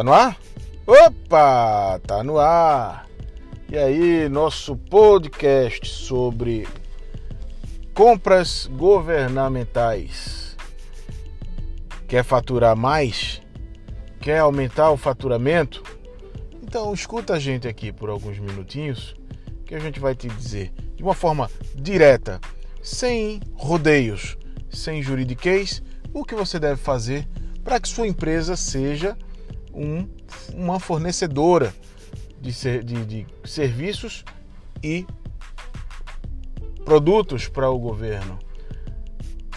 Tá no ar? Opa, tá no ar. E aí, nosso podcast sobre compras governamentais. Quer faturar mais? Quer aumentar o faturamento? Então escuta a gente aqui por alguns minutinhos que a gente vai te dizer de uma forma direta, sem rodeios, sem juridiquês, o que você deve fazer para que sua empresa seja um, uma fornecedora de, ser, de, de serviços e produtos para o governo.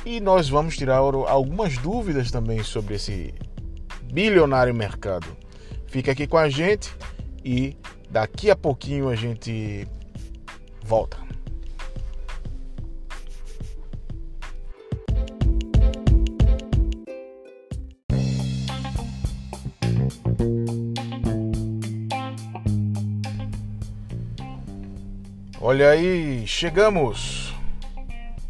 E nós vamos tirar algumas dúvidas também sobre esse bilionário mercado. Fica aqui com a gente e daqui a pouquinho a gente volta. Olha aí, chegamos!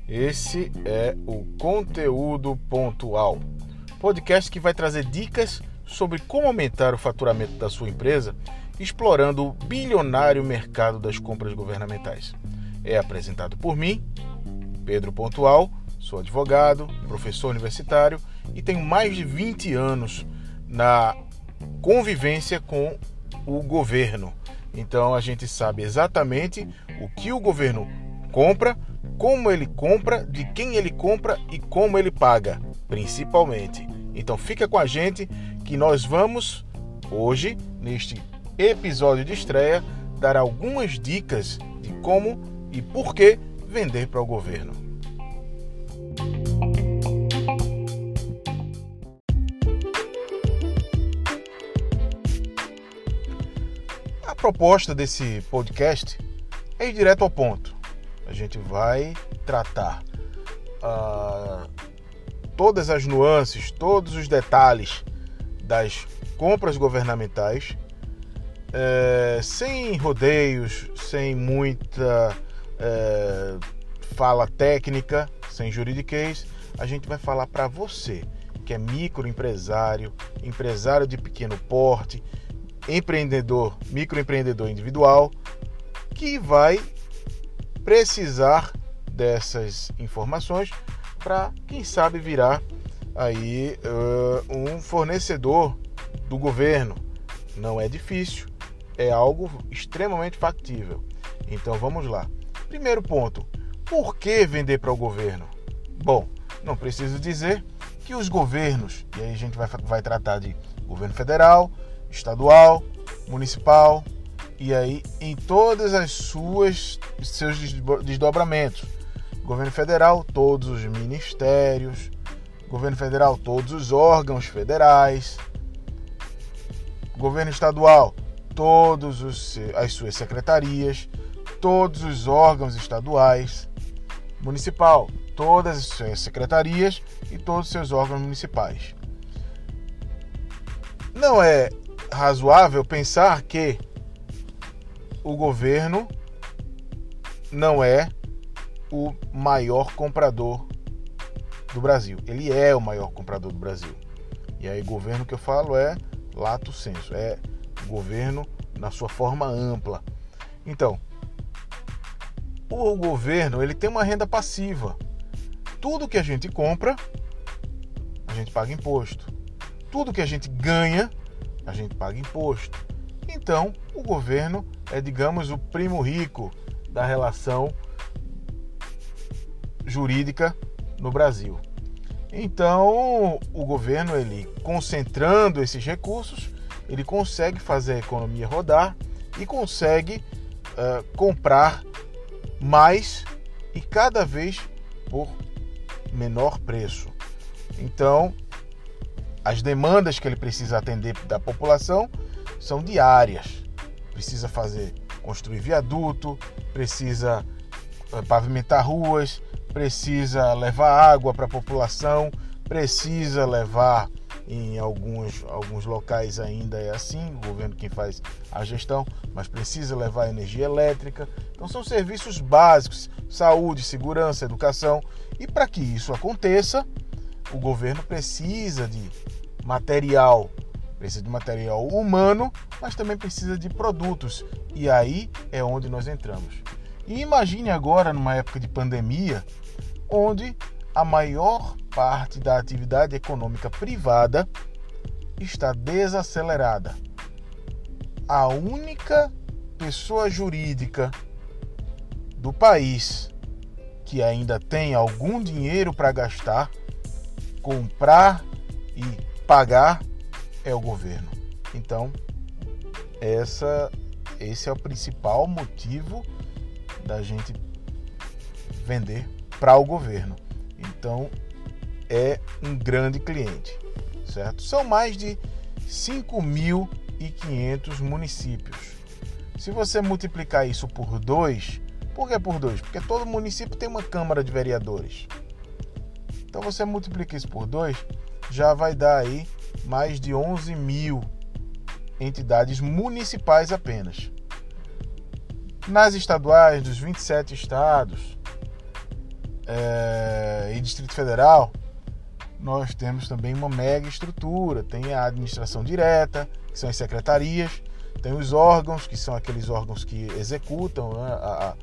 Esse é o Conteúdo Pontual, podcast que vai trazer dicas sobre como aumentar o faturamento da sua empresa explorando o bilionário mercado das compras governamentais. É apresentado por mim, Pedro Pontual, sou advogado, professor universitário e tenho mais de 20 anos na convivência com o governo então a gente sabe exatamente o que o governo compra, como ele compra, de quem ele compra e como ele paga, principalmente. Então fica com a gente que nós vamos hoje neste episódio de estreia dar algumas dicas de como e por que vender para o governo. Proposta desse podcast é ir direto ao ponto. A gente vai tratar uh, todas as nuances, todos os detalhes das compras governamentais, é, sem rodeios, sem muita é, fala técnica, sem juridiquês. A gente vai falar para você que é microempresário, empresário de pequeno porte, empreendedor, microempreendedor individual, que vai precisar dessas informações para, quem sabe, virar aí uh, um fornecedor do governo. Não é difícil, é algo extremamente factível. Então vamos lá. Primeiro ponto: por que vender para o governo? Bom, não preciso dizer que os governos, e aí a gente vai, vai tratar de governo federal, estadual, municipal e aí em todas as suas seus desdobramentos. Governo federal, todos os ministérios, governo federal, todos os órgãos federais, governo estadual, todos os, as suas secretarias, todos os órgãos estaduais, municipal, todas as suas secretarias e todos os seus órgãos municipais. Não é razoável pensar que o governo não é o maior comprador do Brasil. Ele é o maior comprador do Brasil. E aí, governo que eu falo é lato senso, é governo na sua forma ampla. Então, o governo ele tem uma renda passiva. Tudo que a gente compra, a gente paga imposto. Tudo que a gente ganha, a gente paga imposto. Então, o governo é, digamos, o primo rico da relação jurídica no Brasil. Então, o governo, ele concentrando esses recursos, ele consegue fazer a economia rodar e consegue uh, comprar mais e cada vez por menor preço. Então, as demandas que ele precisa atender da população são diárias. Precisa fazer, construir viaduto, precisa eh, pavimentar ruas, precisa levar água para a população, precisa levar em alguns, alguns locais ainda é assim, o governo quem faz a gestão, mas precisa levar energia elétrica. Então são serviços básicos, saúde, segurança, educação. E para que isso aconteça, o governo precisa de material, precisa de material humano, mas também precisa de produtos. E aí é onde nós entramos. E imagine agora, numa época de pandemia, onde a maior parte da atividade econômica privada está desacelerada. A única pessoa jurídica do país que ainda tem algum dinheiro para gastar, comprar e pagar é o governo. Então, essa, esse é o principal motivo da gente vender para o governo. Então, é um grande cliente, certo? São mais de 5.500 municípios. Se você multiplicar isso por dois, por que por dois? Porque todo município tem uma Câmara de Vereadores. Então você multiplica isso por dois, já vai dar aí mais de 11 mil entidades municipais apenas. Nas estaduais dos 27 estados é, e Distrito Federal, nós temos também uma mega estrutura. Tem a administração direta, que são as secretarias, tem os órgãos, que são aqueles órgãos que executam né, a,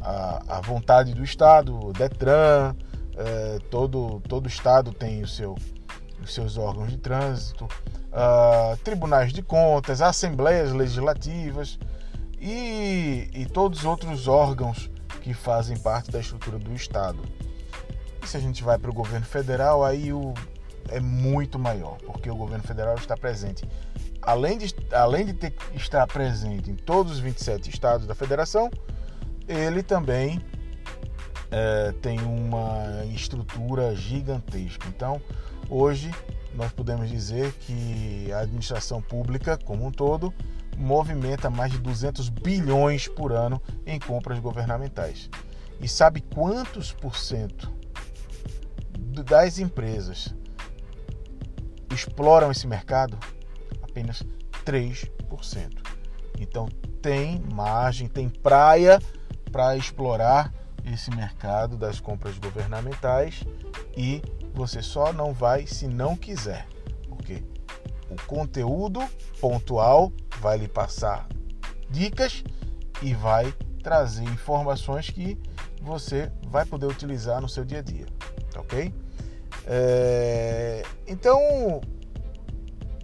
a, a, vontade do Estado, o DETRAN, é, todo, todo Estado tem o seu, os seus órgãos de trânsito, uh, tribunais de contas, assembleias legislativas e, e todos os outros órgãos que fazem parte da estrutura do Estado. E se a gente vai para o governo federal, aí o, é muito maior, porque o governo federal está presente. Além de, além de ter, estar presente em todos os 27 estados da federação, ele também é, tem uma estrutura gigantesca. Então, hoje, nós podemos dizer que a administração pública, como um todo, movimenta mais de 200 bilhões por ano em compras governamentais. E sabe quantos por cento das empresas exploram esse mercado? Apenas 3%. Então tem margem, tem praia para explorar esse mercado das compras governamentais e você só não vai se não quiser, porque o conteúdo pontual vai lhe passar dicas e vai trazer informações que você vai poder utilizar no seu dia a dia, tá ok? É... Então,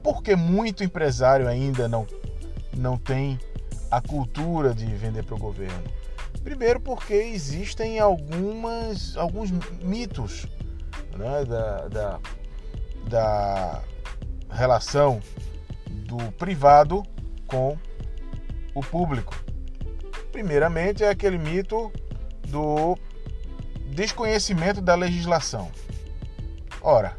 por que muito empresário ainda não, não tem a cultura de vender para o governo? Primeiro, porque existem algumas, alguns mitos né, da, da, da relação do privado com o público. Primeiramente, é aquele mito do desconhecimento da legislação. Ora,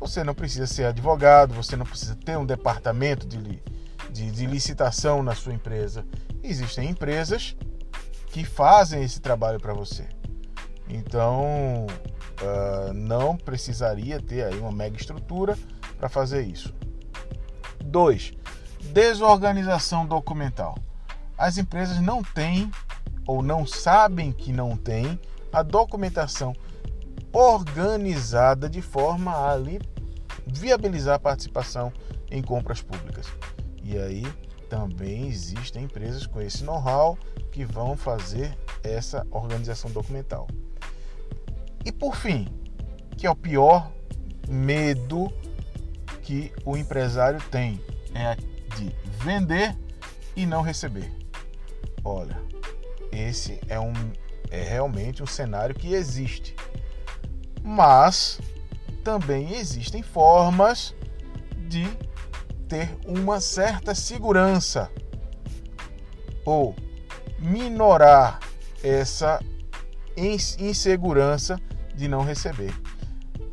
você não precisa ser advogado, você não precisa ter um departamento de, de, de licitação na sua empresa. Existem empresas que fazem esse trabalho para você. Então, uh, não precisaria ter aí uma mega estrutura para fazer isso. 2. Desorganização documental. As empresas não têm ou não sabem que não têm a documentação organizada de forma a ali viabilizar a participação em compras públicas. E aí também existem empresas com esse know-how que vão fazer essa organização documental. E por fim, que é o pior medo que o empresário tem, é de vender e não receber. Olha, esse é um é realmente um cenário que existe. Mas também existem formas de ter uma certa segurança ou minorar essa insegurança de não receber.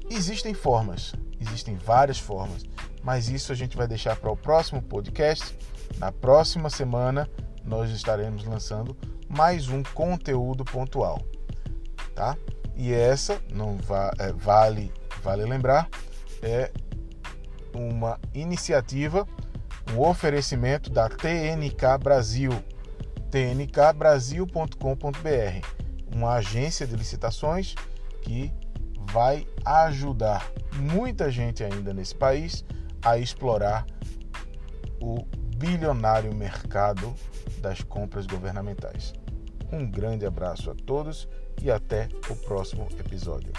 Existem formas, existem várias formas, mas isso a gente vai deixar para o próximo podcast. Na próxima semana nós estaremos lançando mais um conteúdo pontual, tá? E essa não va é, vale vale lembrar é uma iniciativa, um oferecimento da TNK Brasil, tnkbrasil.com.br, uma agência de licitações que vai ajudar muita gente ainda nesse país a explorar o bilionário mercado das compras governamentais. Um grande abraço a todos e até o próximo episódio.